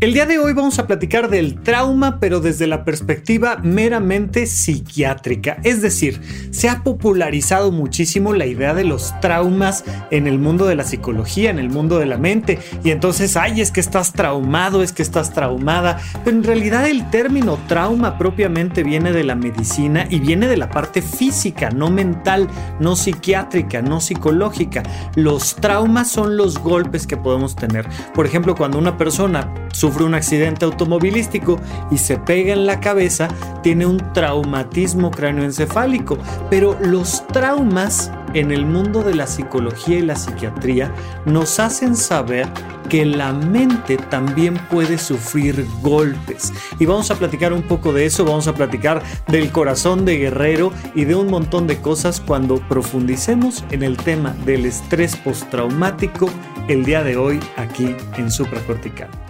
El día de hoy vamos a platicar del trauma, pero desde la perspectiva meramente psiquiátrica. Es decir, se ha popularizado muchísimo la idea de los traumas en el mundo de la psicología, en el mundo de la mente. Y entonces, ay, es que estás traumado, es que estás traumada. Pero en realidad el término trauma propiamente viene de la medicina y viene de la parte física, no mental, no psiquiátrica, no psicológica. Los traumas son los golpes que podemos tener. Por ejemplo, cuando una persona sufre un accidente automovilístico y se pega en la cabeza, tiene un traumatismo cráneoencefálico. Pero los traumas en el mundo de la psicología y la psiquiatría nos hacen saber que la mente también puede sufrir golpes. Y vamos a platicar un poco de eso, vamos a platicar del corazón de guerrero y de un montón de cosas cuando profundicemos en el tema del estrés postraumático el día de hoy aquí en Supracortical.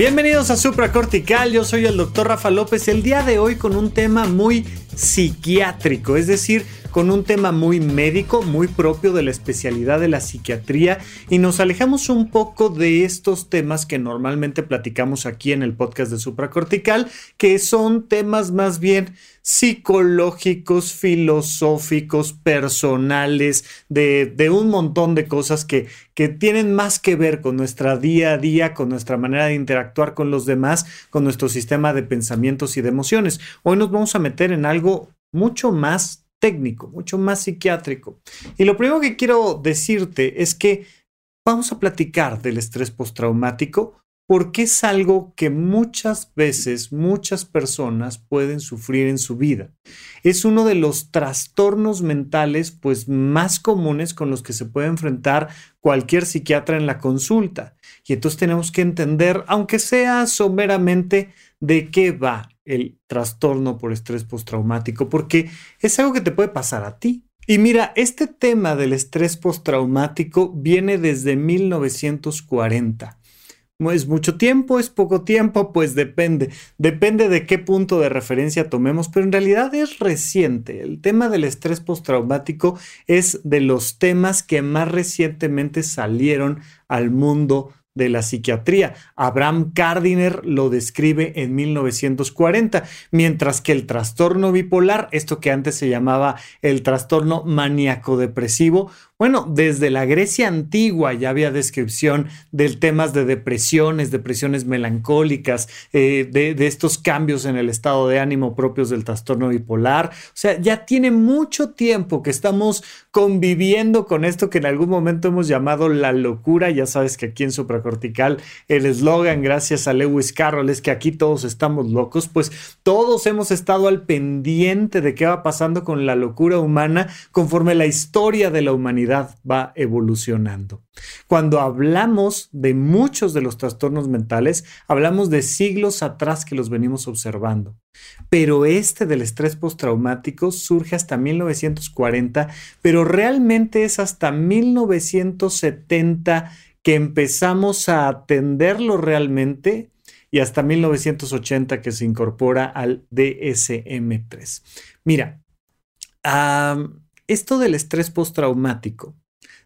Bienvenidos a Supracortical, yo soy el doctor Rafa López, el día de hoy con un tema muy psiquiátrico, es decir, con un tema muy médico, muy propio de la especialidad de la psiquiatría y nos alejamos un poco de estos temas que normalmente platicamos aquí en el podcast de supracortical, que son temas más bien psicológicos, filosóficos, personales, de, un montón de cosas que, que tienen más que ver con nuestra día a día, con nuestra manera de interactuar con los demás, con nuestro sistema de pensamientos y de emociones. Hoy nos vamos a meter en algo mucho más técnico, mucho más psiquiátrico. Y lo primero que quiero decirte es que vamos a platicar del estrés postraumático porque es algo que muchas veces muchas personas pueden sufrir en su vida. Es uno de los trastornos mentales pues más comunes con los que se puede enfrentar cualquier psiquiatra en la consulta. Y entonces tenemos que entender, aunque sea someramente, de qué va el trastorno por estrés postraumático, porque es algo que te puede pasar a ti. Y mira, este tema del estrés postraumático viene desde 1940. ¿Es mucho tiempo? ¿Es poco tiempo? Pues depende. Depende de qué punto de referencia tomemos, pero en realidad es reciente. El tema del estrés postraumático es de los temas que más recientemente salieron al mundo de la psiquiatría. Abraham Gardiner lo describe en 1940, mientras que el trastorno bipolar, esto que antes se llamaba el trastorno maníaco-depresivo, bueno, desde la Grecia antigua ya había descripción de temas de depresiones, depresiones melancólicas, eh, de, estos cambios en el estado de ánimo propios del trastorno bipolar. O sea, ya tiene mucho tiempo que estamos conviviendo con esto que en algún momento hemos llamado la locura. Ya sabes que aquí en Supracortical el eslogan, gracias a Lewis Carroll, es que aquí todos estamos locos. Pues todos hemos estado al pendiente de qué va pasando con la locura humana conforme la historia de la humanidad va evolucionando. Cuando hablamos de muchos de los trastornos mentales, hablamos de siglos atrás que los venimos observando. Pero este del estrés postraumático surge hasta 1940, pero realmente es hasta 1970 que empezamos a atenderlo realmente y hasta 1980 que se incorpora al DSM3. Mira, esto del estrés postraumático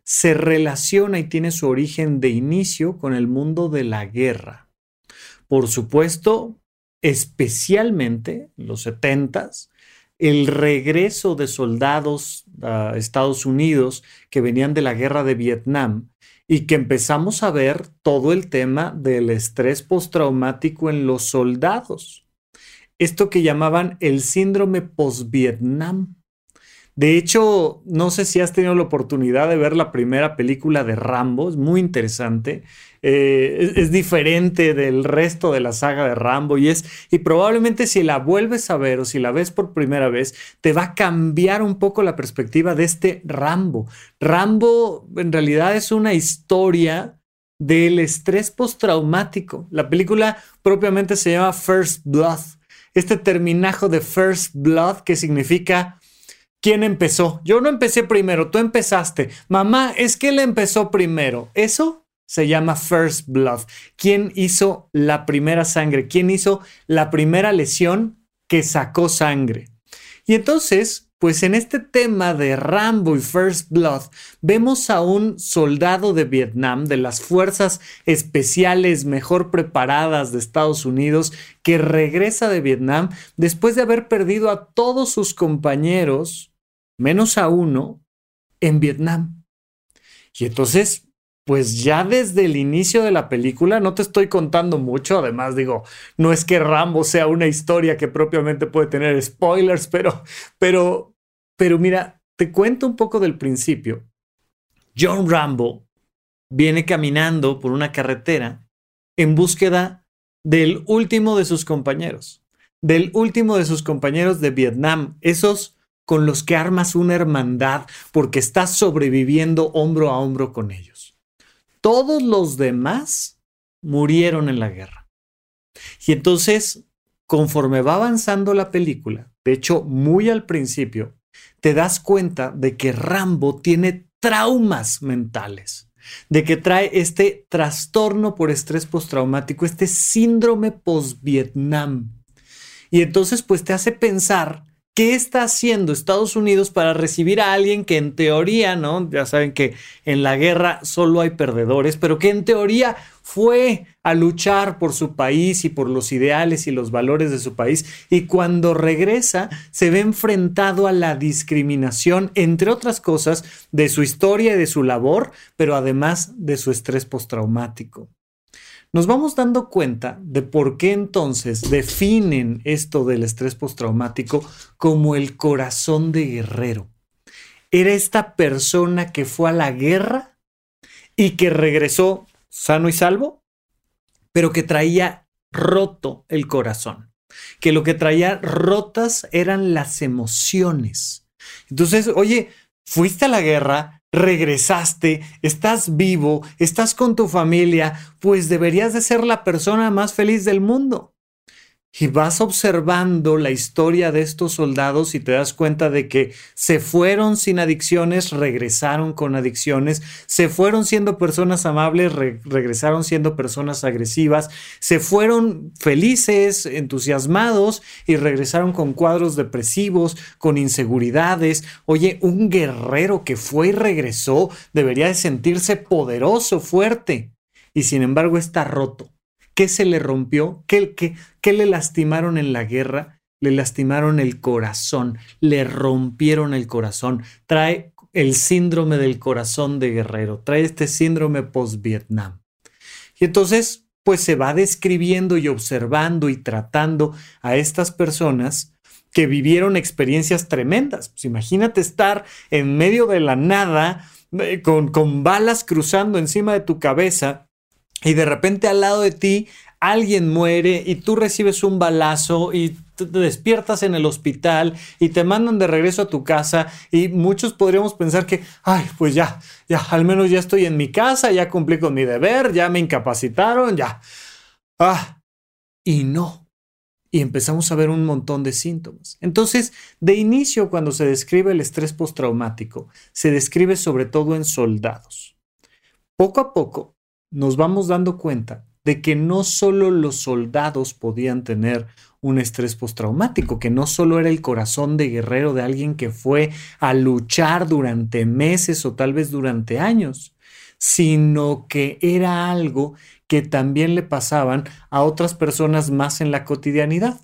se relaciona y tiene su origen de inicio con el mundo de la guerra. Por supuesto, especialmente los setentas, el regreso de soldados a Estados Unidos que venían de la guerra de Vietnam y que empezamos a ver todo el tema del estrés postraumático en los soldados. Esto que llamaban el síndrome post-Vietnam. De hecho, no sé si has tenido la oportunidad de ver la primera película de Rambo, es muy interesante. Eh, es, diferente del resto de la saga de Rambo y es, y probablemente si la vuelves a ver o si la ves por primera vez, te va a cambiar un poco la perspectiva de este Rambo. Rambo en realidad es una historia del estrés postraumático. La película propiamente se llama First Blood. Este terminajo de First Blood que significa ¿Quién empezó? Yo no empecé primero, tú empezaste. Mamá, es que él empezó primero. Eso se llama First Blood. ¿Quién hizo la primera sangre? ¿Quién hizo la primera lesión que sacó sangre? Y entonces, pues en este tema de Rambo y First Blood, vemos a un soldado de Vietnam, de las fuerzas especiales mejor preparadas de Estados Unidos, que regresa de Vietnam después de haber perdido a todos sus compañeros menos a uno, en Vietnam. Y entonces, pues ya desde el inicio de la película, no te estoy contando mucho, además digo, no es que Rambo sea una historia que propiamente puede tener spoilers, pero, pero, pero mira, te cuento un poco del principio. John Rambo viene caminando por una carretera en búsqueda del último de sus compañeros, del último de sus compañeros de Vietnam, esos con los que armas una hermandad porque estás sobreviviendo hombro a hombro con ellos. Todos los demás murieron en la guerra. Y entonces, conforme va avanzando la película, de hecho, muy al principio, te das cuenta de que Rambo tiene traumas mentales, de que trae este trastorno por estrés postraumático, este síndrome post-Vietnam. Y entonces, pues te hace pensar ¿Qué está haciendo Estados Unidos para recibir a alguien que en teoría, ¿no? Ya saben que en la guerra solo hay perdedores, pero que en teoría fue a luchar por su país y por los ideales y los valores de su país y cuando regresa se ve enfrentado a la discriminación, entre otras cosas, de su historia y de su labor, pero además de su estrés postraumático nos vamos dando cuenta de por qué entonces definen esto del estrés postraumático como el corazón de guerrero. Era esta persona que fue a la guerra y que regresó sano y salvo, pero que traía roto el corazón, que lo que traía rotas eran las emociones. Entonces, oye, fuiste a la guerra, regresaste, estás vivo, estás con tu familia, pues deberías de ser la persona más feliz del mundo. Y vas observando la historia de estos soldados y te das cuenta de que se fueron sin adicciones, regresaron con adicciones, se fueron siendo personas amables, regresaron siendo personas agresivas, se fueron felices, entusiasmados y regresaron con cuadros depresivos, con inseguridades. Oye, un guerrero que fue y regresó debería de sentirse poderoso, fuerte, y sin embargo está roto ¿Qué se le rompió? ¿Qué, qué, qué le lastimaron en la guerra? Le lastimaron el corazón, le rompieron el corazón. Trae el síndrome del corazón de guerrero, trae este síndrome post-Vietnam. Y entonces, pues se va describiendo y observando y tratando a estas personas que vivieron experiencias tremendas. Pues imagínate estar en medio de la nada, eh, con, con balas cruzando encima de tu cabeza y de repente al lado de ti alguien muere y tú recibes un balazo y te despiertas en el hospital y te mandan de regreso a tu casa y muchos podríamos pensar que, ay, pues ya, ya, al menos ya estoy en mi casa, ya cumplí con mi deber, ya me incapacitaron, ya. Ah, y no. Y empezamos a ver un montón de síntomas. Entonces, de inicio, cuando se describe el estrés postraumático, se describe sobre todo en soldados. Poco a poco, nos vamos dando cuenta de que no solo los soldados podían tener un estrés postraumático, que no solo era el corazón de guerrero de alguien que fue a luchar durante meses o tal vez durante años, sino que era algo que también le pasaban a otras personas más en la cotidianidad.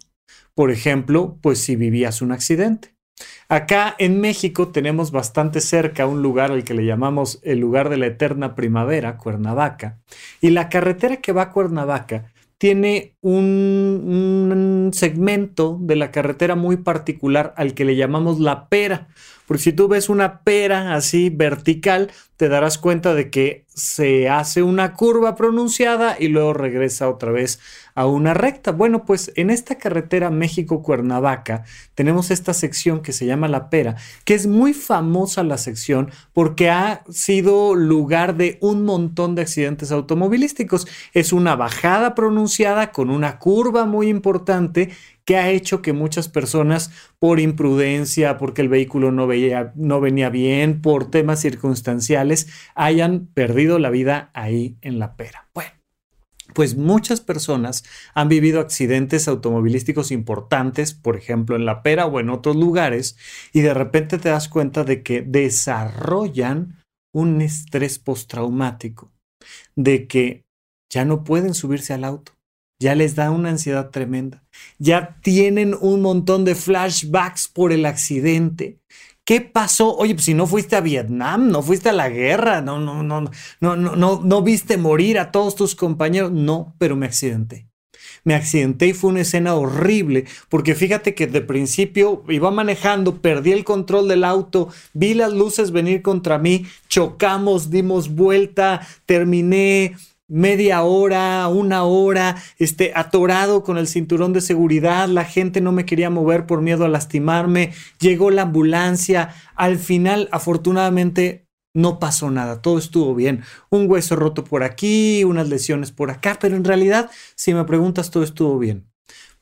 Por ejemplo, pues si vivías un accidente. Acá en México tenemos bastante cerca un lugar al que le llamamos el lugar de la eterna primavera, Cuernavaca. Y la carretera que va a Cuernavaca tiene un, segmento de la carretera muy particular al que le llamamos la pera, Porque si tú ves una pera así vertical, te darás cuenta de que se hace una curva pronunciada y luego regresa otra vez a una recta. Bueno, pues en esta carretera México-Cuernavaca tenemos esta sección que se llama La Pera, que es muy famosa la sección porque ha sido lugar de un montón de accidentes automovilísticos. Es una bajada pronunciada con una curva muy importante que ha hecho que muchas personas, por imprudencia, porque el vehículo no, no venía bien, por temas circunstanciales, hayan perdido la vida ahí en la pera. Bueno. Pues muchas personas han vivido accidentes automovilísticos importantes, por ejemplo en La Pera o en otros lugares, y de repente te das cuenta de que desarrollan un estrés postraumático, de que ya no pueden subirse al auto, ya les da una ansiedad tremenda, ya tienen un montón de flashbacks por el accidente. ¿Qué pasó? Oye, pues si no fuiste a Vietnam, no fuiste a la guerra, no, no, no, no, no, no, no viste morir a todos tus compañeros. No, pero me accidenté. Me accidenté y fue una escena horrible, porque fíjate que de principio iba manejando, perdí el control del auto, vi las luces venir contra mí, chocamos, dimos vuelta, terminé media hora, una hora, este, atorado con el cinturón de seguridad, la gente no me quería mover por miedo a lastimarme, llegó la ambulancia, al final afortunadamente no pasó nada, todo estuvo bien, un hueso roto por aquí, unas lesiones por acá, pero en realidad, si me preguntas, todo estuvo bien.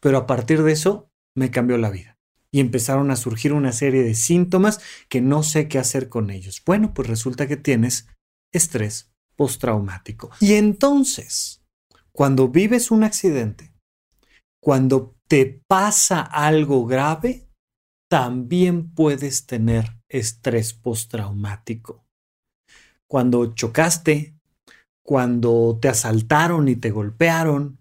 Pero a partir de eso, me cambió la vida. Y empezaron a surgir una serie de síntomas que no sé qué hacer con ellos. Bueno, pues resulta que tienes estrés postraumático. Y entonces, cuando vives un accidente, cuando te pasa algo grave, también puedes tener estrés postraumático. Cuando chocaste, cuando te asaltaron y te golpearon,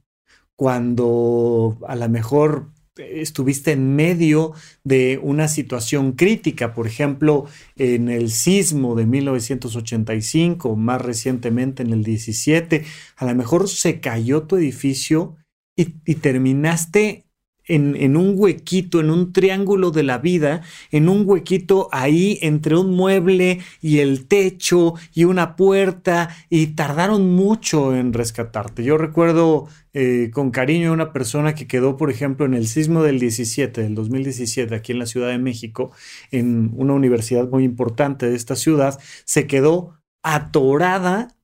cuando a lo mejor estuviste en medio de una situación crítica, por ejemplo, en el sismo de 1985, más recientemente en el 17, a lo mejor se cayó tu edificio y, y terminaste en, un huequito, en un triángulo de la vida, en un huequito ahí entre un mueble y el techo y una puerta y tardaron mucho en rescatarte. Yo recuerdo eh, con cariño a una persona que quedó, por ejemplo, en el sismo del 17, del 2017, aquí en la Ciudad de México, en una universidad muy importante de esta ciudad, se quedó atorada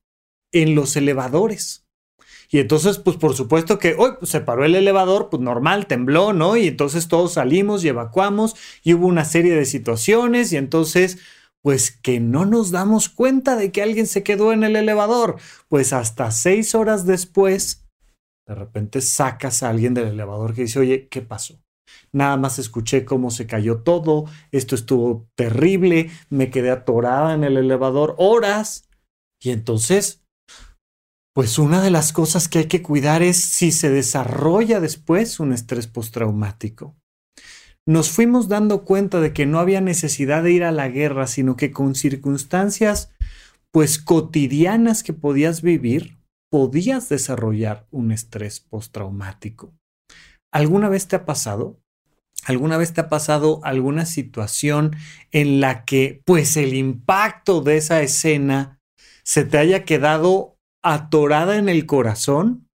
en los elevadores y entonces, pues por supuesto que hoy pues, se paró el elevador, pues normal, tembló, ¿no? Y entonces todos salimos y evacuamos y hubo una serie de situaciones y entonces, pues que no nos damos cuenta de que alguien se quedó en el elevador. Pues hasta seis horas después, de repente sacas a alguien del elevador que dice, oye, ¿qué pasó? Nada más escuché cómo se cayó todo, esto estuvo terrible, me quedé atorada en el elevador horas. Y entonces pues una de las cosas que hay que cuidar es si se desarrolla después un estrés postraumático. Nos fuimos dando cuenta de que no había necesidad de ir a la guerra, sino que con circunstancias pues cotidianas que podías vivir, podías desarrollar un estrés postraumático. ¿Alguna vez te ha pasado? ¿Alguna vez te ha pasado alguna situación en la que pues el impacto de esa escena se te haya quedado atorada en el corazón,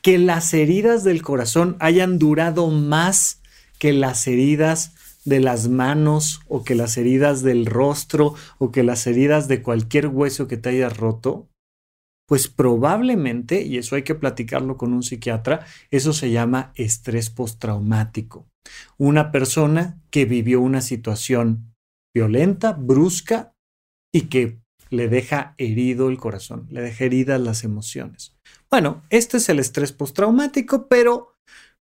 que las heridas del corazón hayan durado más que las heridas de las manos o que las heridas del rostro o que las heridas de cualquier hueso que te hayas roto, pues probablemente, y eso hay que platicarlo con un psiquiatra, eso se llama estrés postraumático. Una persona que vivió una situación violenta, brusca, y que le deja herido el corazón, le deja heridas las emociones. Bueno, este es el estrés postraumático, pero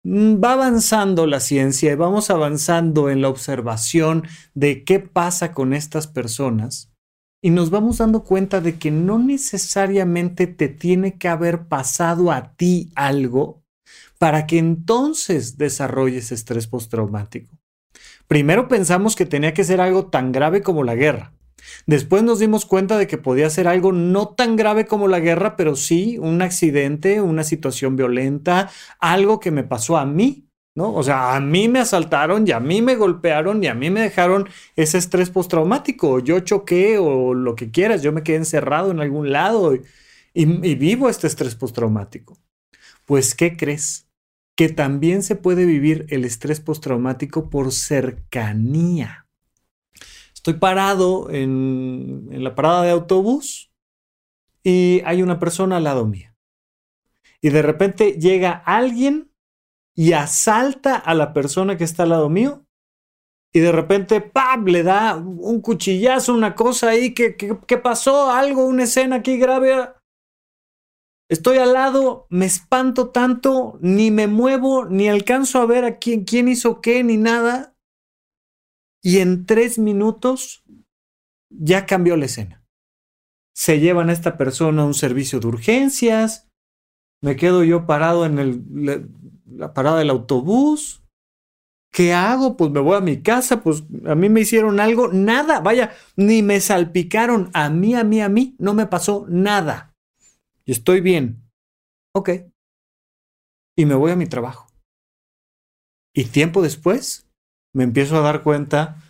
mm, va avanzando la ciencia y vamos avanzando en la observación de qué pasa con estas personas y nos vamos dando cuenta de que no necesariamente te tiene que haber pasado a ti algo para que entonces desarrolles estrés postraumático. Primero pensamos que tenía que ser algo tan grave como la guerra. Después nos dimos cuenta de que podía ser algo no tan grave como la guerra, pero sí un accidente, una situación violenta, algo que me pasó a mí, ¿no? O sea, a mí me asaltaron y a mí me golpearon y a mí me dejaron ese estrés postraumático. Yo choqué o lo que quieras, yo me quedé encerrado en algún lado y, y vivo este estrés postraumático. Pues, ¿qué crees? Que también se puede vivir el estrés postraumático por cercanía. Estoy parado en, la parada de autobús y hay una persona al lado mío. Y de repente llega alguien y asalta a la persona que está al lado mío. Y de repente, ¡pam! le da un cuchillazo, una cosa ahí. ¿Qué, qué, pasó? Algo, una escena aquí grave. Estoy al lado, me espanto tanto, ni me muevo, ni alcanzo a ver a quién, quién hizo qué, ni nada. Y en tres minutos ya cambió la escena. Se llevan a esta persona a un servicio de urgencias. Me quedo yo parado en el, la parada del autobús. ¿Qué hago? Pues me voy a mi casa, pues a mí me hicieron algo, nada, vaya, ni me salpicaron, a mí, a mí, a mí, no me pasó nada. Y estoy bien. Ok. Y me voy a mi trabajo. Y tiempo después me empiezo a dar cuenta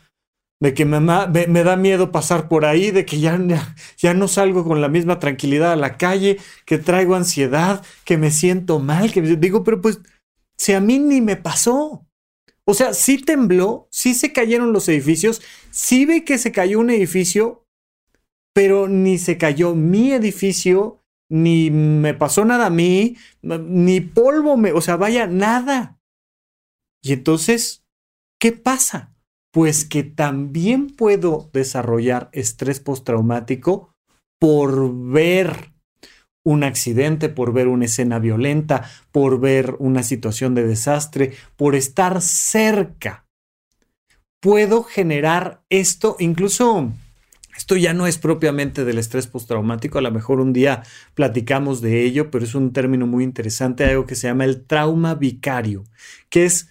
de que me, me, da miedo pasar por ahí, de que ya, ya no salgo con la misma tranquilidad a la calle, que traigo ansiedad, que me siento mal, que digo, pero pues si a mí ni me pasó. O sea, sí tembló, sí se cayeron los edificios, sí ve que se cayó un edificio, pero ni se cayó mi edificio, ni me pasó nada a mí, ni polvo me, o sea, vaya, nada. Y entonces, ¿qué pasa? Pues que también puedo desarrollar estrés postraumático por ver un accidente, por ver una escena violenta, por ver una situación de desastre, por estar cerca. Puedo generar esto, incluso esto ya no es propiamente del estrés postraumático, a lo mejor un día platicamos de ello, pero es un término muy interesante, algo que se llama el trauma vicario, que es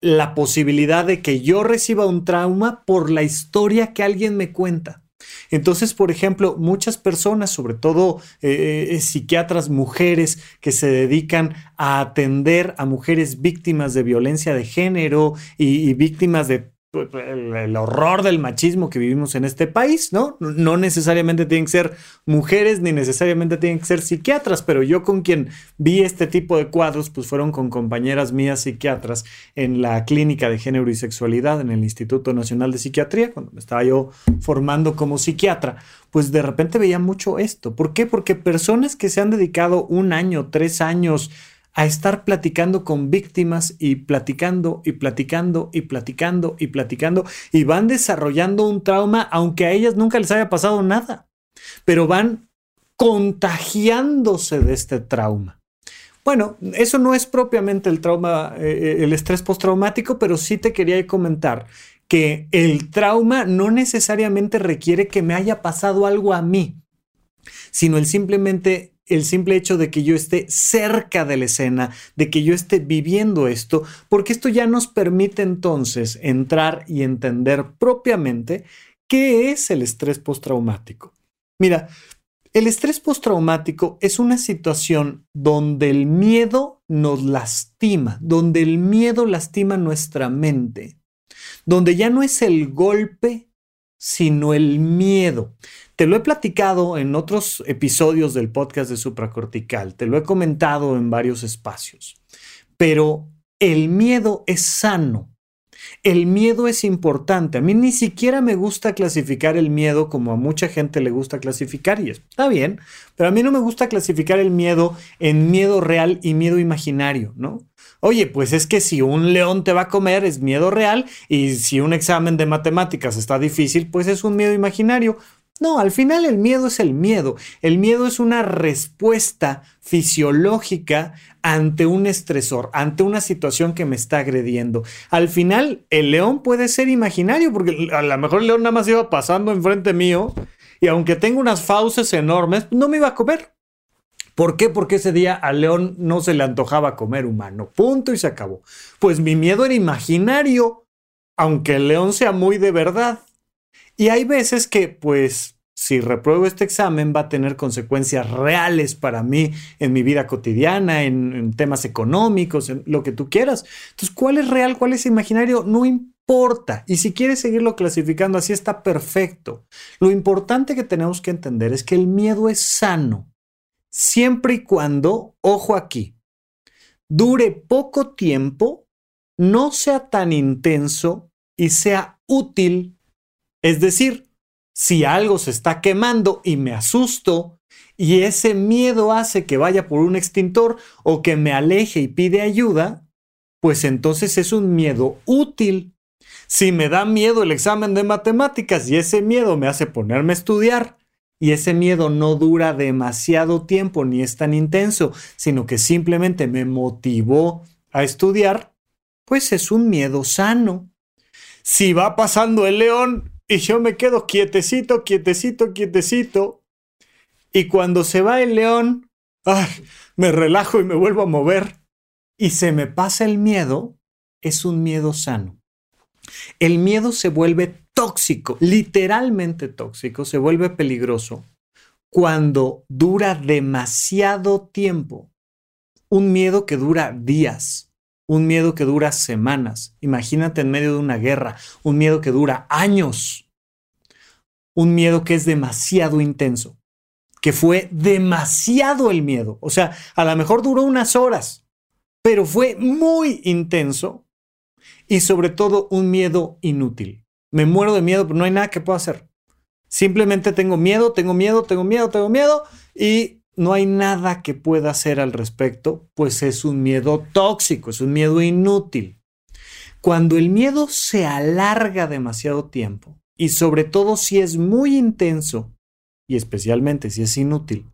la posibilidad de que yo reciba un trauma por la historia que alguien me cuenta. Entonces, por ejemplo, muchas personas, sobre todo eh, eh, psiquiatras mujeres que se dedican a atender a mujeres víctimas de violencia de género y víctimas de el, horror del machismo que vivimos en este país, ¿no? No necesariamente tienen que ser mujeres ni necesariamente tienen que ser psiquiatras, pero yo con quien vi este tipo de cuadros, pues fueron con compañeras mías psiquiatras en la clínica de género y sexualidad en el Instituto Nacional de Psiquiatría, cuando me estaba yo formando como psiquiatra, pues de repente veía mucho esto. ¿Por qué? Porque personas que se han dedicado un año, tres años, a estar platicando con víctimas y platicando y platicando y platicando y platicando y van desarrollando un trauma aunque a ellas nunca les haya pasado nada, pero van contagiándose de este trauma. Bueno, eso no es propiamente el trauma, eh, el estrés postraumático, pero sí te quería comentar que el trauma no necesariamente requiere que me haya pasado algo a mí, sino el simplemente el simple hecho de que yo esté cerca de la escena, de que yo esté viviendo esto, porque esto ya nos permite entonces entrar y entender propiamente qué es el estrés postraumático. Mira, el estrés postraumático es una situación donde el miedo nos lastima, donde el miedo lastima nuestra mente, donde ya no es el golpe, sino el miedo. Te lo he platicado en otros episodios del podcast de supracortical, te lo he comentado en varios espacios, pero el miedo es sano. El miedo es importante. A mí ni siquiera me gusta clasificar el miedo como a mucha gente le gusta clasificar y está bien, pero a mí no me gusta clasificar el miedo en miedo real y miedo imaginario, ¿no? Oye, pues es que si un león te va a comer es miedo real y si un examen de matemáticas está difícil, pues es un miedo imaginario. No, al final el miedo es el miedo. El miedo es una respuesta fisiológica ante un estresor, ante una situación que me está agrediendo. Al final el león puede ser imaginario porque a lo mejor el león nada más iba pasando enfrente mío y aunque tenga unas fauces enormes, no me iba a comer. ¿Por qué? Porque ese día al león no se le antojaba comer humano. Punto y se acabó. Pues mi miedo era imaginario, aunque el león sea muy de verdad. Y hay veces que, pues, si repruebo este examen va a tener consecuencias reales para mí en mi vida cotidiana, en, en temas económicos, en lo que tú quieras. Entonces, ¿cuál es real? ¿Cuál es imaginario? No importa. Y si quieres seguirlo clasificando así está perfecto. Lo importante que tenemos que entender es que el miedo es sano, siempre y cuando, ojo aquí, dure poco tiempo, no sea tan intenso y sea útil. Es decir, si algo se está quemando y me asusto y ese miedo hace que vaya por un extintor o que me aleje y pide ayuda, pues entonces es un miedo útil. Si me da miedo el examen de matemáticas y ese miedo me hace ponerme a estudiar y ese miedo no dura demasiado tiempo ni es tan intenso, sino que simplemente me motivó a estudiar, pues es un miedo sano. Si va pasando el león y yo me quedo quietecito, quietecito, quietecito, y cuando se va el león, me relajo y me vuelvo a mover, y se me pasa el miedo, es un miedo sano. El miedo se vuelve tóxico, literalmente tóxico, se vuelve peligroso cuando dura demasiado tiempo. Un miedo que dura días, un miedo que dura semanas. Imagínate en medio de una guerra, un miedo que dura años. Un miedo que es demasiado intenso, que fue demasiado el miedo. O sea, a lo mejor duró unas horas, pero fue muy intenso y sobre todo un miedo inútil. Me muero de miedo, pero no hay nada que pueda hacer. Simplemente tengo miedo, tengo miedo, tengo miedo, tengo miedo y no hay nada que pueda hacer al respecto, pues es un miedo tóxico, es un miedo inútil. Cuando el miedo se alarga demasiado tiempo y sobre todo si es muy intenso y especialmente si es inútil,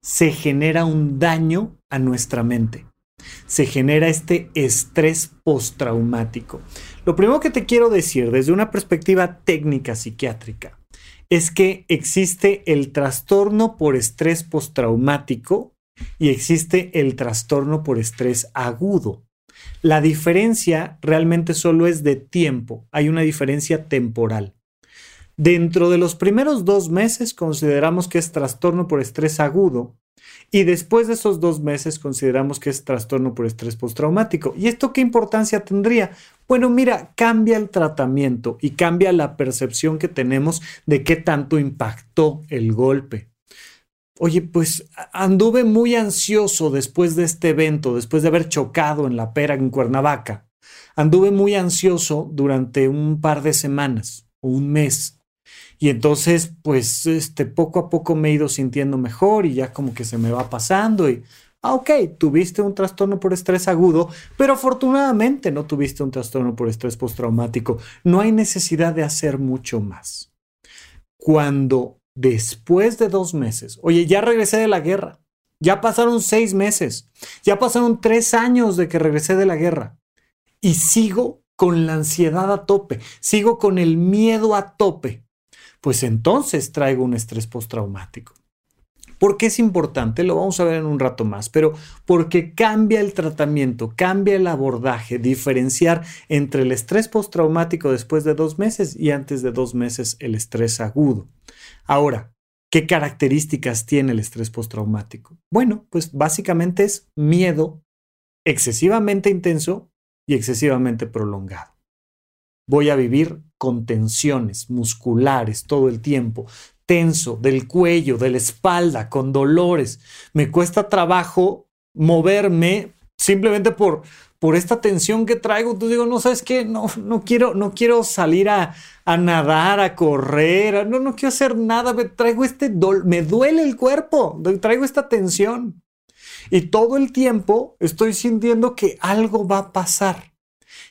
se genera un daño a nuestra mente se genera este estrés postraumático. Lo primero que te quiero decir desde una perspectiva técnica psiquiátrica es que existe el trastorno por estrés postraumático y existe el trastorno por estrés agudo. La diferencia realmente solo es de tiempo, hay una diferencia temporal. Dentro de los primeros dos meses consideramos que es trastorno por estrés agudo y después de esos dos meses consideramos que es trastorno por estrés postraumático. ¿Y esto qué importancia tendría? Bueno, mira, cambia el tratamiento y cambia la percepción que tenemos de qué tanto impactó el golpe. Oye, pues anduve muy ansioso después de este evento, después de haber chocado en la pera en Cuernavaca. Anduve muy ansioso durante un par de semanas o un mes. Y entonces, pues, este, poco a poco me he ido sintiendo mejor y ya como que se me va pasando y, ah, ok, tuviste un trastorno por estrés agudo, pero afortunadamente no tuviste un trastorno por estrés postraumático. No hay necesidad de hacer mucho más. Cuando después de dos meses, oye, ya regresé de la guerra, ya pasaron seis meses, ya pasaron tres años de que regresé de la guerra y sigo con la ansiedad a tope, sigo con el miedo a tope pues entonces traigo un estrés postraumático. ¿Por qué es importante? Lo vamos a ver en un rato más, pero porque cambia el tratamiento, cambia el abordaje, diferenciar entre el estrés postraumático después de dos meses y antes de dos meses el estrés agudo. Ahora, ¿qué características tiene el estrés postraumático? Bueno, pues básicamente es miedo excesivamente intenso y excesivamente prolongado. Voy a vivir con tensiones musculares todo el tiempo, tenso del cuello, de la espalda, con dolores. Me cuesta trabajo moverme simplemente por, por esta tensión que traigo. Entonces digo, no sabes qué, no, no quiero, no quiero salir a, a nadar, a correr, no, no quiero hacer nada. Me traigo este me duele el cuerpo, traigo esta tensión. Y todo el tiempo estoy sintiendo que algo va a pasar.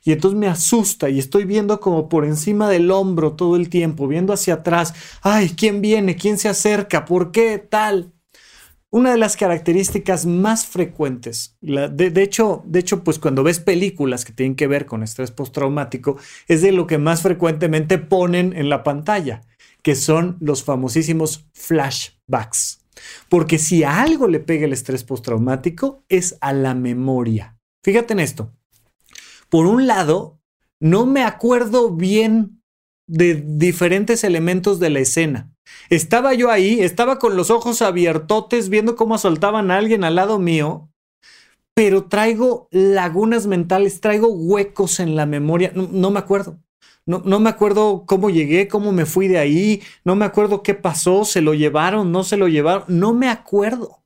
Y entonces me asusta y estoy viendo como por encima del hombro todo el tiempo, viendo hacia atrás. Ay, ¿quién viene? ¿Quién se acerca? ¿Por qué tal? Una de las características más frecuentes, de, hecho, de hecho, pues cuando ves películas que tienen que ver con estrés postraumático, es de lo que más frecuentemente ponen en la pantalla, que son los famosísimos flashbacks. Porque si a algo le pega el estrés postraumático, es a la memoria. Fíjate en esto por un lado, no me acuerdo bien de diferentes elementos de la escena. Estaba yo ahí, estaba con los ojos abiertotes viendo cómo asaltaban a alguien al lado mío, pero traigo lagunas mentales, traigo huecos en la memoria, no, me acuerdo. No, me acuerdo cómo llegué, cómo me fui de ahí, no me acuerdo qué pasó, se lo llevaron, no se lo llevaron, no me acuerdo.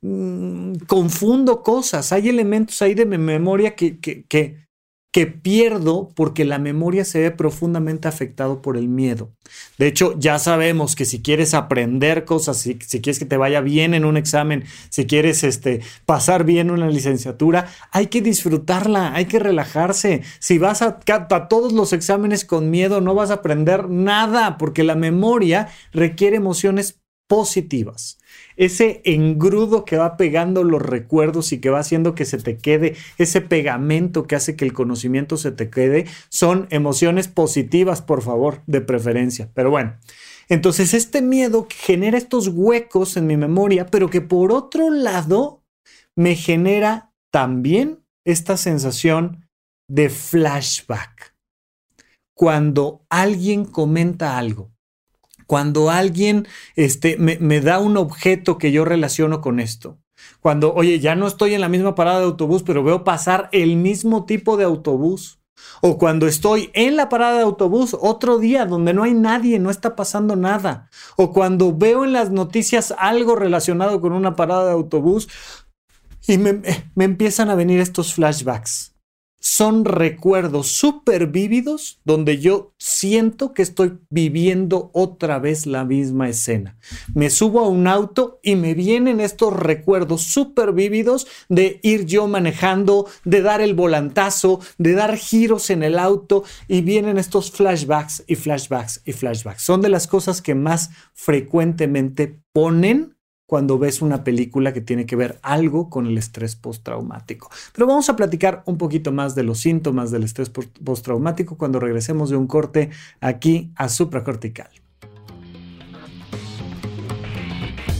Mm, confundo cosas, hay elementos ahí de mi memoria que, que, que pierdo porque la memoria se ve profundamente afectado por el miedo. De hecho, ya sabemos que si quieres aprender cosas, si, quieres que te vaya bien en un examen, si quieres este, pasar bien una licenciatura, hay que disfrutarla, hay que relajarse. Si vas a, a todos los exámenes con miedo, no vas a aprender nada porque la memoria requiere emociones positivas ese engrudo que va pegando los recuerdos y que va haciendo que se te quede, ese pegamento que hace que el conocimiento se te quede, son emociones positivas, por favor, de preferencia. Pero bueno, entonces este miedo genera estos huecos en mi memoria, pero que por otro lado me genera también esta sensación de flashback. Cuando alguien comenta algo cuando alguien este, me, da un objeto que yo relaciono con esto. Cuando, oye, ya no estoy en la misma parada de autobús, pero veo pasar el mismo tipo de autobús. O cuando estoy en la parada de autobús otro día donde no hay nadie, no está pasando nada. O cuando veo en las noticias algo relacionado con una parada de autobús y me, me empiezan a venir estos flashbacks son recuerdos súper vívidos donde yo siento que estoy viviendo otra vez la misma escena. Me subo a un auto y me vienen estos recuerdos súper vívidos de ir yo manejando, de dar el volantazo, de dar giros en el auto y vienen estos flashbacks y flashbacks y flashbacks. Son de las cosas que más frecuentemente ponen cuando ves una película que tiene que ver algo con el estrés postraumático. Pero vamos a platicar un poquito más de los síntomas del estrés postraumático cuando regresemos de un corte aquí a supracortical.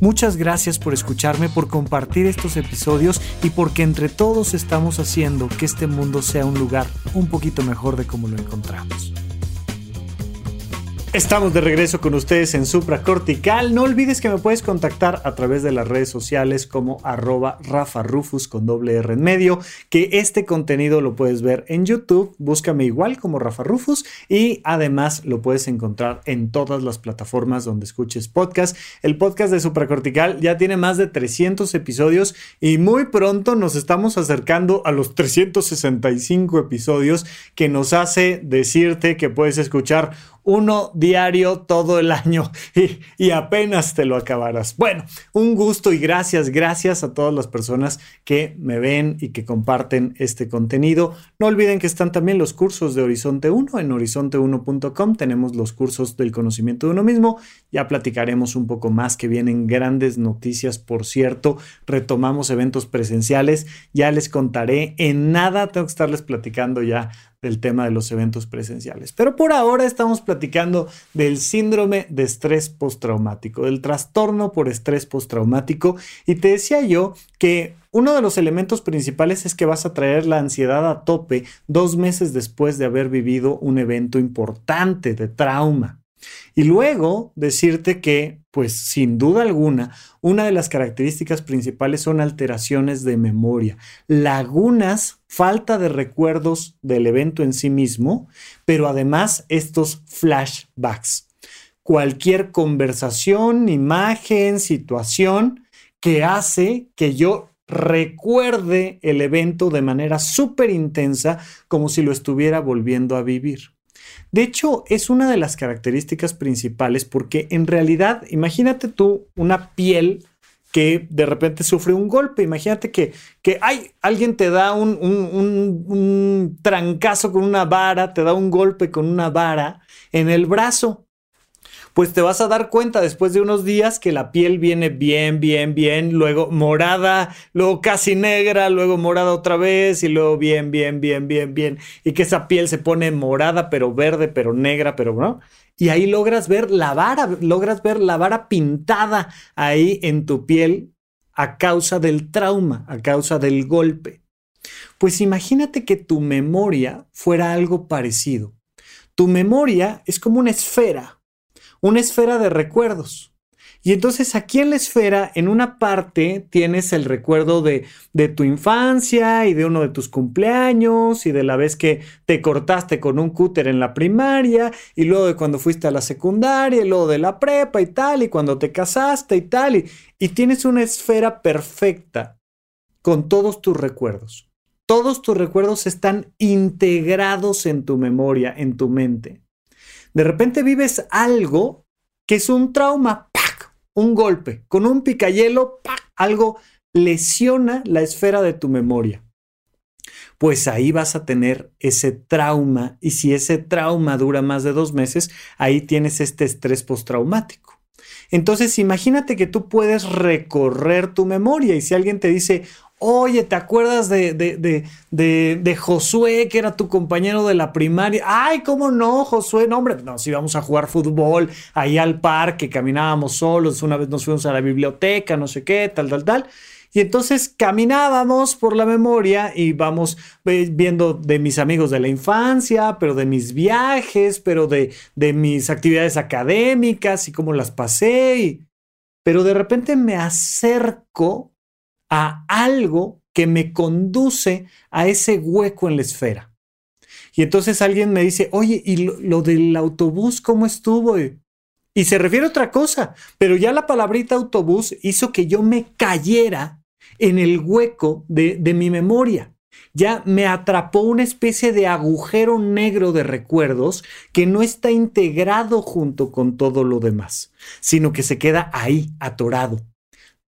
Muchas gracias por escucharme, por compartir estos episodios y porque entre todos estamos haciendo que este mundo sea un lugar un poquito mejor de como lo encontramos. Estamos de regreso con ustedes en Supra Cortical. No olvides que me puedes contactar a través de las redes sociales como arroba Rafa con doble R en medio, que este contenido lo puedes ver en YouTube. Búscame igual como Rafa Rufus y además lo puedes encontrar en todas las plataformas donde escuches podcast. El podcast de Supra Cortical ya tiene más de 300 episodios y muy pronto nos estamos acercando a los 365 episodios que nos hace decirte que puedes escuchar uno diario todo el año y, apenas te lo acabarás. Bueno, un gusto y gracias, gracias a todas las personas que me ven y que comparten este contenido. No olviden que están también los cursos de Horizonte 1 en horizonte1.com. Tenemos los cursos del conocimiento de uno mismo. Ya platicaremos un poco más que vienen grandes noticias, por cierto. Retomamos eventos presenciales. Ya les contaré. En nada tengo que estarles platicando ya del tema de los eventos presenciales. Pero por ahora estamos platicando del síndrome de estrés postraumático, del trastorno por estrés postraumático. Y te decía yo que uno de los elementos principales es que vas a traer la ansiedad a tope dos meses después de haber vivido un evento importante de trauma. Y luego decirte que, pues sin duda alguna, una de las características principales son alteraciones de memoria, lagunas, falta de recuerdos del evento en sí mismo, pero además estos flashbacks. Cualquier conversación, imagen, situación que hace que yo recuerde el evento de manera súper intensa como si lo estuviera volviendo a vivir. De hecho, es una de las características principales porque en realidad, imagínate tú una piel que de repente sufre un golpe. Imagínate que, que alguien te da un, un, trancazo con una vara, te da un golpe con una vara en el brazo pues te vas a dar cuenta después de unos días que la piel viene bien, bien, bien, luego morada, luego casi negra, luego morada otra vez y luego bien, bien, bien, bien, bien. Y que esa piel se pone morada, pero verde, pero negra, pero no. Y ahí logras ver la vara, logras ver la vara pintada ahí en tu piel a causa del trauma, a causa del golpe. Pues imagínate que tu memoria fuera algo parecido. Tu memoria es como una esfera una esfera de recuerdos. Y entonces aquí en la esfera, en una parte, tienes el recuerdo de, de, tu infancia y de uno de tus cumpleaños y de la vez que te cortaste con un cúter en la primaria y luego de cuando fuiste a la secundaria y luego de la prepa y tal y cuando te casaste y tal. Y, y tienes una esfera perfecta con todos tus recuerdos. Todos tus recuerdos están integrados en tu memoria, en tu mente. De repente vives algo que es un trauma, un golpe, con un picayelo, algo lesiona la esfera de tu memoria. Pues ahí vas a tener ese trauma y si ese trauma dura más de dos meses, ahí tienes este estrés postraumático. Entonces imagínate que tú puedes recorrer tu memoria y si alguien te dice, Oye, ¿te acuerdas de, de, Josué, que era tu compañero de la primaria? Ay, ¿cómo no, Josué? No, hombre, nos íbamos a jugar fútbol ahí al parque, caminábamos solos, una vez nos fuimos a la biblioteca, no sé qué, tal, tal, tal. Y entonces caminábamos por la memoria y vamos viendo de mis amigos de la infancia, pero de mis viajes, pero de, de mis actividades académicas y cómo las pasé. Pero de repente me acerco a algo que me conduce a ese hueco en la esfera. Y entonces alguien me dice, oye, ¿y lo, del autobús cómo estuvo? Y se refiere a otra cosa, pero ya la palabrita autobús hizo que yo me cayera en el hueco de, de mi memoria. Ya me atrapó una especie de agujero negro de recuerdos que no está integrado junto con todo lo demás, sino que se queda ahí, atorado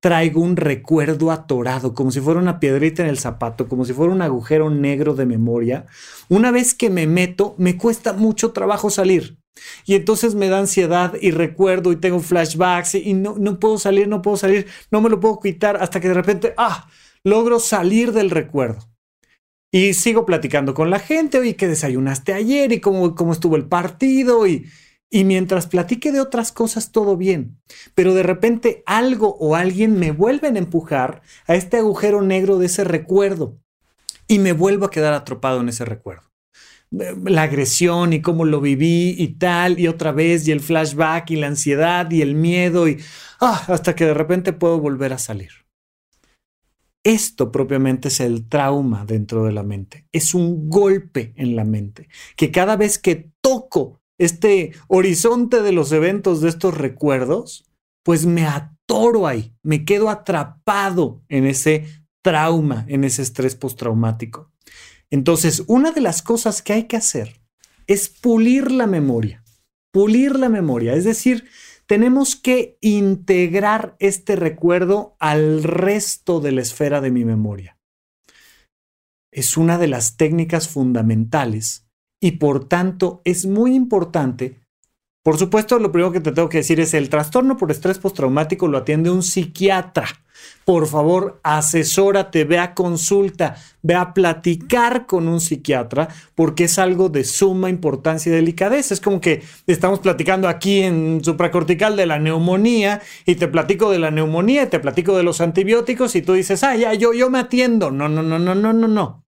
traigo un recuerdo atorado, como si fuera una piedrita en el zapato, como si fuera un agujero negro de memoria. Una vez que me meto, me cuesta mucho trabajo salir. Y entonces me da ansiedad y recuerdo y tengo flashbacks y no, no puedo salir, no puedo salir, no me lo puedo quitar hasta que de repente, ah, logro salir del recuerdo. Y sigo platicando con la gente, oye, ¿qué desayunaste ayer? ¿Y cómo, cómo estuvo el partido? Y, y mientras platique de otras cosas, todo bien. Pero de repente algo o alguien me vuelven a empujar a este agujero negro de ese recuerdo. Y me vuelvo a quedar atropado en ese recuerdo. La agresión y cómo lo viví y tal, y otra vez, y el flashback y la ansiedad y el miedo, y ah, hasta que de repente puedo volver a salir. Esto propiamente es el trauma dentro de la mente. Es un golpe en la mente, que cada vez que toco este horizonte de los eventos de estos recuerdos, pues me atoro ahí, me quedo atrapado en ese trauma, en ese estrés postraumático. Entonces, una de las cosas que hay que hacer es pulir la memoria, pulir la memoria, es decir, tenemos que integrar este recuerdo al resto de la esfera de mi memoria. Es una de las técnicas fundamentales y por tanto es muy importante. Por supuesto, lo primero que te tengo que decir es el trastorno por estrés postraumático lo atiende un psiquiatra. Por favor, asesórate, ve a consulta, ve a platicar con un psiquiatra porque es algo de suma importancia y delicadeza. Es como que estamos platicando aquí en supracortical de la neumonía y te platico de la neumonía y te platico de los antibióticos y tú dices, ah, ya, yo, yo me atiendo. No, no, no, no, no, no, no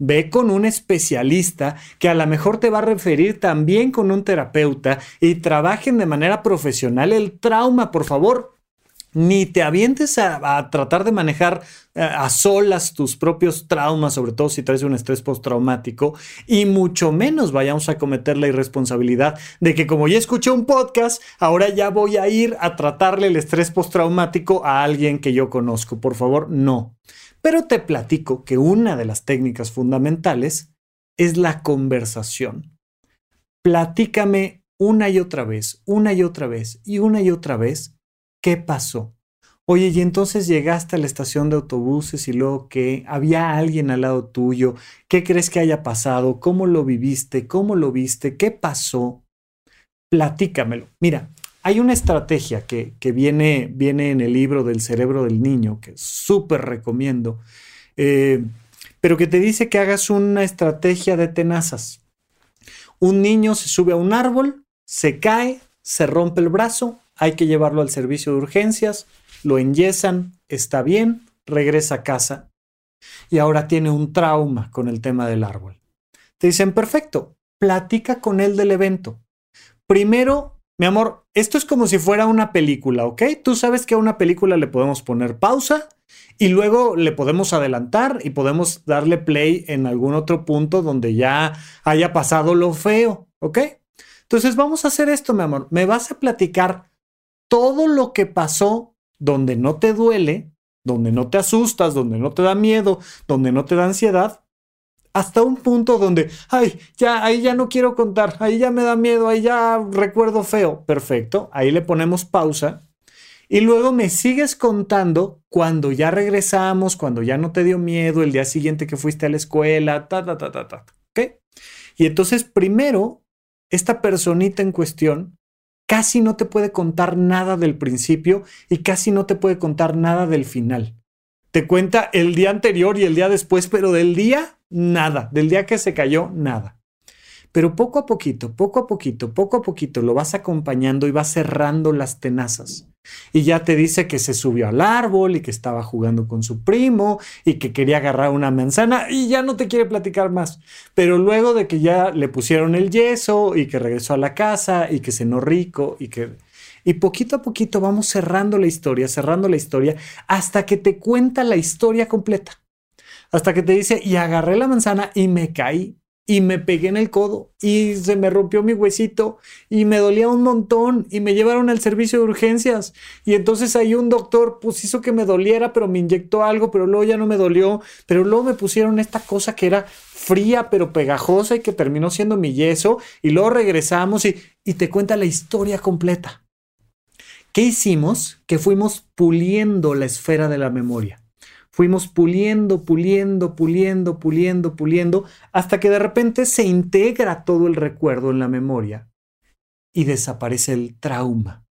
ve con un especialista que a lo mejor te va a referir también con un terapeuta y trabajen de manera profesional el trauma, por favor. Ni te avientes a, tratar de manejar a, eh, a solas tus propios traumas, sobre todo si traes un estrés postraumático, y mucho menos vayamos a cometer la irresponsabilidad de que como ya escuché un podcast, ahora ya voy a ir a tratarle el estrés postraumático a alguien que yo conozco. Por favor, no. Pero te platico que una de las técnicas fundamentales es la conversación. Platícame una y otra vez, una y otra vez y una y otra vez qué pasó. Oye, y entonces llegaste a la estación de autobuses y luego que había alguien al lado tuyo. ¿Qué crees que haya pasado? ¿Cómo lo viviste? ¿Cómo lo viste? ¿Qué pasó? Platícamelo. Mira, hay una estrategia que, viene, en el libro del cerebro del niño, que súper recomiendo, eh, pero que te dice que hagas una estrategia de tenazas. Un niño se sube a un árbol, se cae, se rompe el brazo, hay que llevarlo al servicio de urgencias, lo enyesan, está bien, regresa a casa y ahora tiene un trauma con el tema del árbol. Te dicen, perfecto, platica con él del evento. Primero mi amor, esto es como si fuera una película, ¿ok? Tú sabes que a una película le podemos poner pausa y luego le podemos adelantar y podemos darle play en algún otro punto donde ya haya pasado lo feo, ¿ok? Entonces vamos a hacer esto, mi amor. Me vas a platicar todo lo que pasó donde no te duele, donde no te asustas, donde no te da miedo, donde no te da ansiedad, hasta un punto donde, ay, ya, ahí ya no quiero contar, ahí ya me da miedo, ahí ya recuerdo feo. Perfecto, ahí le ponemos pausa. Y luego me sigues contando cuando ya regresamos, cuando ya no te dio miedo, el día siguiente que fuiste a la escuela, ta, ta, ta, ta, ta. ¿Ok? Y entonces primero, esta personita en cuestión casi no te puede contar nada del principio y casi no te puede contar nada del final. Te cuenta el día anterior y el día después, pero del día nada. Del día que se cayó, nada. Pero poco a poquito, poco a poquito, poco a poquito lo vas acompañando y vas cerrando las tenazas. Y ya te dice que se subió al árbol y que estaba jugando con su primo y que quería agarrar una manzana y ya no te quiere platicar más. Pero luego de que ya le pusieron el yeso y que regresó a la casa y que cenó rico y que... Y poquito a poquito vamos cerrando la historia, cerrando la historia, hasta que te cuenta la historia completa hasta que te dice, y agarré la manzana y me caí y me pegué en el codo y se me rompió mi huesito y me dolía un montón y me llevaron al servicio de urgencias y entonces ahí un doctor pues hizo que me doliera pero me inyectó algo pero luego ya no me dolió pero luego me pusieron esta cosa que era fría pero pegajosa y que terminó siendo mi yeso y luego regresamos y, y te cuenta la historia completa. ¿Qué hicimos? Que fuimos puliendo la esfera de la memoria. Fuimos puliendo, puliendo, puliendo, puliendo, puliendo, hasta que de repente se integra todo el recuerdo en la memoria y desaparece el trauma.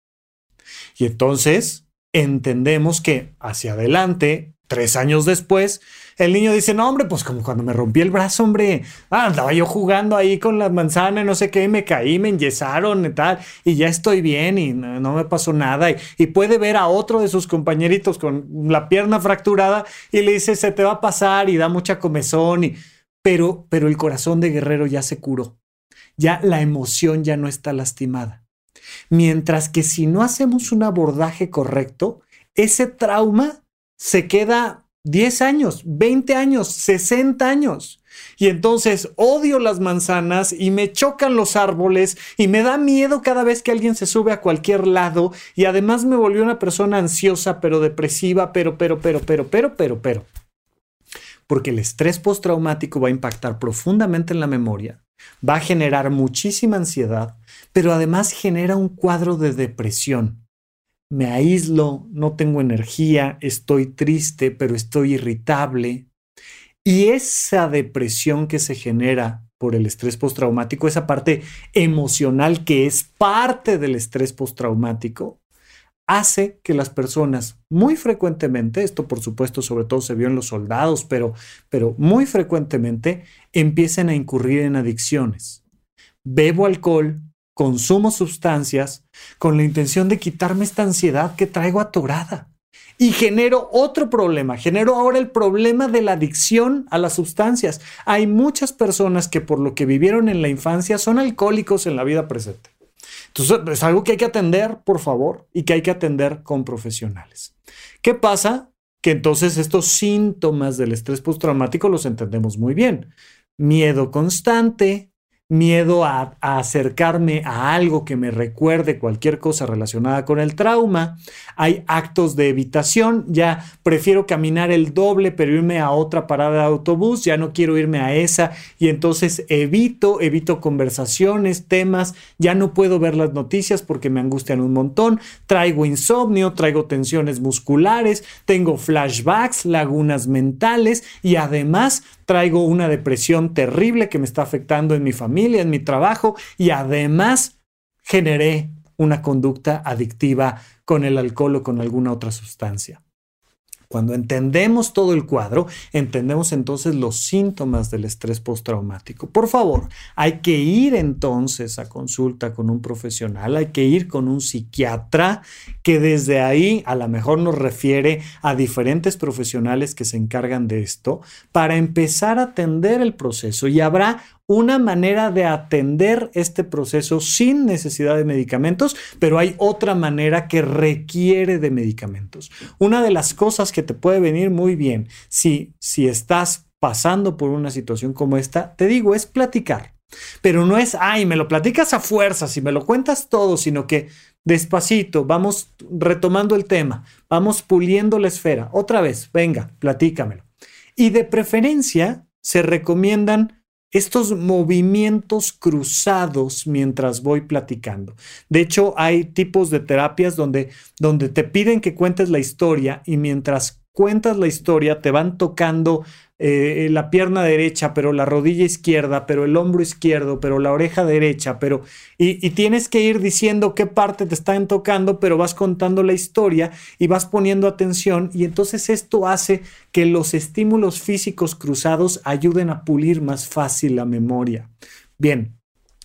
Y entonces entendemos que hacia adelante Tres años después, el niño dice, no, hombre, pues como cuando me rompí el brazo, hombre, ah, andaba yo jugando ahí con la manzana y no sé qué, me caí, me enyesaron y tal, y ya estoy bien y no, me pasó nada. Y, puede ver a otro de sus compañeritos con la pierna fracturada y le dice, se te va a pasar y da mucha comezón, y, pero, pero el corazón de guerrero ya se curó, ya la emoción ya no está lastimada. Mientras que si no hacemos un abordaje correcto, ese trauma se queda 10 años, 20 años, 60 años. Y entonces odio las manzanas y me chocan los árboles y me da miedo cada vez que alguien se sube a cualquier lado y además me volvió una persona ansiosa, pero depresiva, pero, pero, pero, pero, pero, pero, pero. Porque el estrés postraumático va a impactar profundamente en la memoria, va a generar muchísima ansiedad, pero además genera un cuadro de depresión me aíslo, no tengo energía, estoy triste, pero estoy irritable. Y esa depresión que se genera por el estrés postraumático, esa parte emocional que es parte del estrés postraumático, hace que las personas muy frecuentemente, esto por supuesto sobre todo se vio en los soldados, pero, pero muy frecuentemente empiecen a incurrir en adicciones. Bebo alcohol, consumo sustancias con la intención de quitarme esta ansiedad que traigo atorada. y genero otro problema, genero ahora el problema de la adicción a las sustancias. Hay muchas personas que por lo que vivieron en la infancia son alcohólicos en la vida presente. Entonces es algo que hay que atender, por favor, y que hay que atender con profesionales. ¿Qué pasa? Que entonces estos síntomas del estrés postraumático los entendemos muy bien. Miedo constante, miedo a, acercarme a algo que me recuerde cualquier cosa relacionada con el trauma. Hay actos de evitación, ya prefiero caminar el doble pero irme a otra parada de autobús, ya no quiero irme a esa. Y entonces evito, evito conversaciones, temas, ya no puedo ver las noticias porque me angustian un montón, traigo insomnio, traigo tensiones musculares, tengo flashbacks, lagunas mentales y además traigo una depresión terrible que me está afectando en mi familia, en mi trabajo y además generé una conducta adictiva con el alcohol o con alguna otra sustancia. Cuando entendemos todo el cuadro, entendemos entonces los síntomas del estrés postraumático. Por favor, hay que ir entonces a consulta con un profesional, hay que ir con un psiquiatra que desde ahí a lo mejor nos refiere a diferentes profesionales que se encargan de esto para empezar a atender el proceso y habrá una manera de atender este proceso sin necesidad de medicamentos, pero hay otra manera que requiere de medicamentos. Una de las cosas que te puede venir muy bien si, si estás pasando por una situación como esta, te digo, es platicar. Pero no es, ay, me lo platicas a fuerzas y me lo cuentas todo, sino que despacito, vamos retomando el tema, vamos puliendo la esfera. Otra vez, venga, platícamelo. Y de preferencia, se recomiendan estos movimientos cruzados mientras voy platicando. De hecho, hay tipos de terapias donde, donde te piden que cuentes la historia y mientras cuentas la historia te van tocando eh, la pierna derecha, pero la rodilla izquierda, pero el hombro izquierdo, pero la oreja derecha, pero... Y, y, tienes que ir diciendo qué parte te están tocando, pero vas contando la historia y vas poniendo atención y entonces esto hace que los estímulos físicos cruzados ayuden a pulir más fácil la memoria. Bien,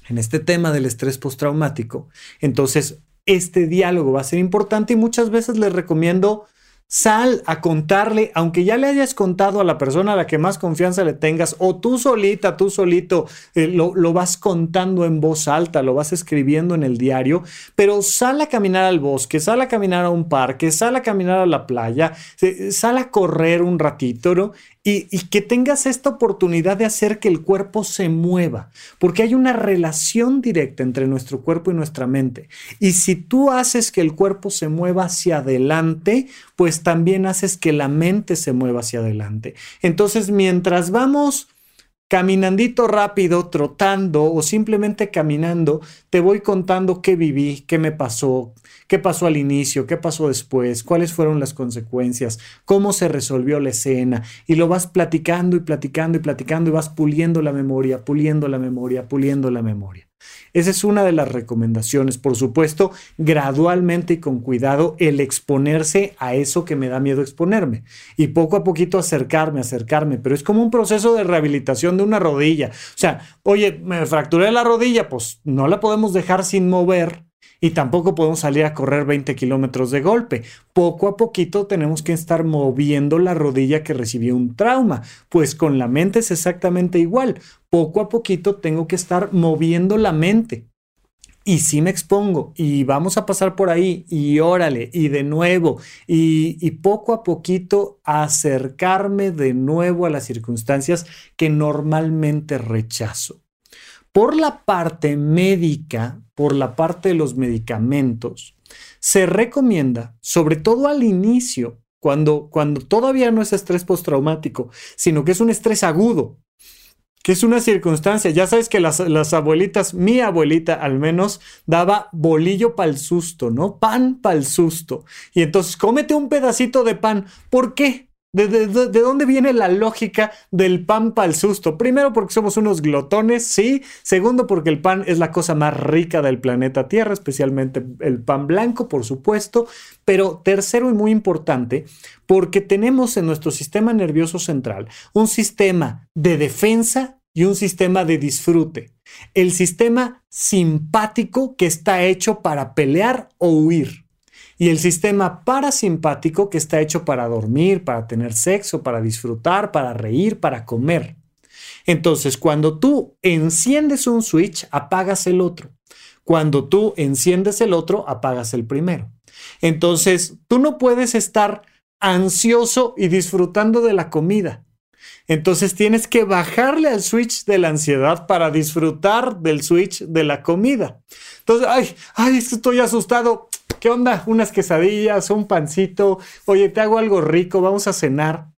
en este tema del estrés postraumático, entonces este diálogo va a ser importante y muchas veces les recomiendo Sal a contarle, aunque ya le hayas contado a la persona a la que más confianza le tengas, o tú solita, tú solito, eh, lo, lo, vas contando en voz alta, lo vas escribiendo en el diario, pero sal a caminar al bosque, sal a caminar a un parque, sal a caminar a la playa, sal a correr un ratito, ¿no? Y, que tengas esta oportunidad de hacer que el cuerpo se mueva, porque hay una relación directa entre nuestro cuerpo y nuestra mente. Y si tú haces que el cuerpo se mueva hacia adelante, pues también haces que la mente se mueva hacia adelante. Entonces, mientras vamos caminandito rápido, trotando o simplemente caminando, te voy contando qué viví, qué me pasó, qué pasó al inicio, qué pasó después, cuáles fueron las consecuencias, cómo se resolvió la escena y lo vas platicando y platicando y platicando y vas puliendo la memoria, puliendo la memoria, puliendo la memoria. Esa es una de las recomendaciones. Por supuesto, gradualmente y con cuidado el exponerse a eso que me da miedo exponerme. Y poco a poquito acercarme, acercarme. Pero es como un proceso de rehabilitación de una rodilla. O sea, oye, me fracturé la rodilla, pues no la podemos dejar sin mover y tampoco podemos salir a correr 20 kilómetros de golpe. Poco a poquito tenemos que estar moviendo la rodilla que recibió un trauma, pues con la mente es exactamente igual. Poco a poquito tengo que estar moviendo la mente. Y si me expongo y vamos a pasar por ahí y órale y de nuevo y, y poco a poquito acercarme de nuevo a las circunstancias que normalmente rechazo. Por la parte médica, por la parte de los medicamentos, se recomienda, sobre todo al inicio, cuando, cuando todavía no es estrés postraumático, sino que es un estrés agudo, que es una circunstancia. Ya sabes que las, las abuelitas, mi abuelita al menos, daba bolillo para el susto, ¿no? Pan para el susto. Y entonces, cómete un pedacito de pan. ¿Por qué? ¿De, dónde viene la lógica del pan para el susto? Primero porque somos unos glotones, sí. Segundo porque el pan es la cosa más rica del planeta Tierra, especialmente el pan blanco, por supuesto. Pero tercero y muy importante, porque tenemos en nuestro sistema nervioso central un sistema de defensa y un sistema de disfrute. El sistema simpático que está hecho para pelear o huir y el sistema parasimpático que está hecho para dormir, para tener sexo, para disfrutar, para reír, para comer. Entonces, cuando tú enciendes un switch, apagas el otro. Cuando tú enciendes el otro, apagas el primero. Entonces, tú no puedes estar ansioso y disfrutando de la comida. Entonces tienes que bajarle al switch de la ansiedad para disfrutar del switch de la comida. Entonces, ay, ay, estoy asustado. ¿Qué onda? Unas quesadillas, un pancito. Oye, te hago algo rico, vamos a cenar.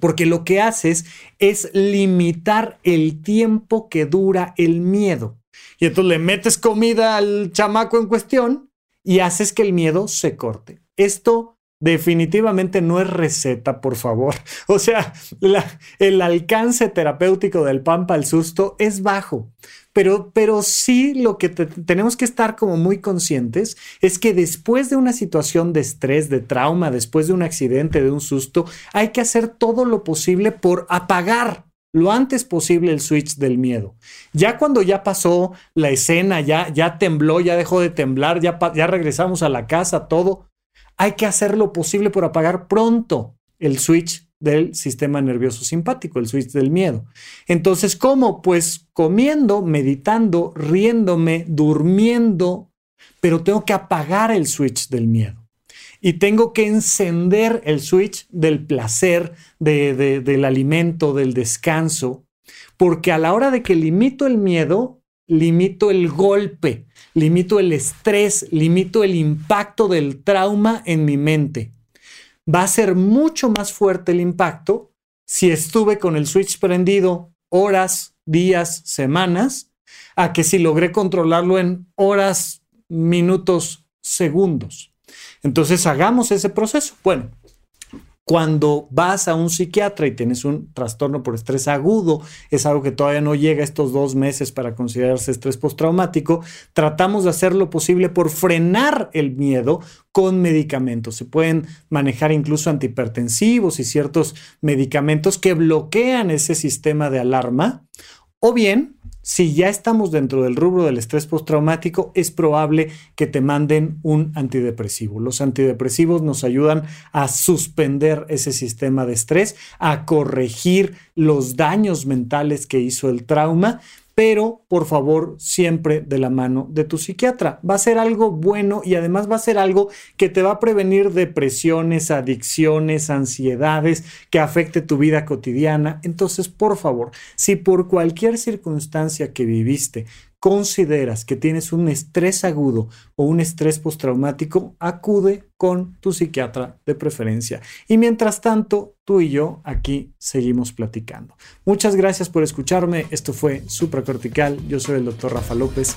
Porque lo que haces es limitar el tiempo que dura el miedo. Y entonces le metes comida al chamaco en cuestión y haces que el miedo se corte. Esto definitivamente no es receta, por favor. O sea, el alcance terapéutico del pan para el susto es bajo. Pero, pero sí lo que tenemos que estar como muy conscientes es que después de una situación de estrés, de trauma, después de un accidente, de un susto, hay que hacer todo lo posible por apagar lo antes posible el switch del miedo. Ya cuando ya pasó la escena, ya, ya tembló, ya dejó de temblar, ya, ya regresamos a la casa, todo, hay que hacer lo posible por apagar pronto el switch del sistema nervioso simpático, el switch del miedo. Entonces, ¿cómo? Pues comiendo, meditando, riéndome, durmiendo, pero tengo que apagar el switch del miedo. Y tengo que encender el switch del placer, del alimento, del descanso, porque a la hora de que limito el miedo, limito el golpe, limito el estrés, limito el impacto del trauma en mi mente. Va a ser mucho más fuerte el impacto si estuve con el switch prendido horas, días, semanas, a que si logré controlarlo en horas, minutos, segundos. Entonces hagamos ese proceso. Bueno, cuando vas a un psiquiatra y tienes un trastorno por estrés agudo, es algo que todavía no llega estos dos meses para considerarse estrés postraumático, tratamos de hacer lo posible por frenar el miedo con medicamentos. Se pueden manejar incluso antihipertensivos y ciertos medicamentos que bloquean ese sistema de alarma. O bien si ya estamos dentro del rubro del estrés postraumático, es probable que te manden un antidepresivo. Los antidepresivos nos ayudan a suspender ese sistema de estrés, a corregir los daños mentales que hizo el trauma pero por favor siempre de la mano de tu psiquiatra. Va a ser algo bueno y además va a ser algo que te va a prevenir depresiones, adicciones, ansiedades, que afecte tu vida cotidiana. Entonces, por favor, si por cualquier circunstancia que viviste consideras que tienes un estrés agudo o un estrés postraumático, acude con tu psiquiatra de preferencia. Y mientras tanto, tú y yo aquí seguimos platicando. Muchas gracias por escucharme. Esto fue Supracortical. Yo soy el doctor Rafa López.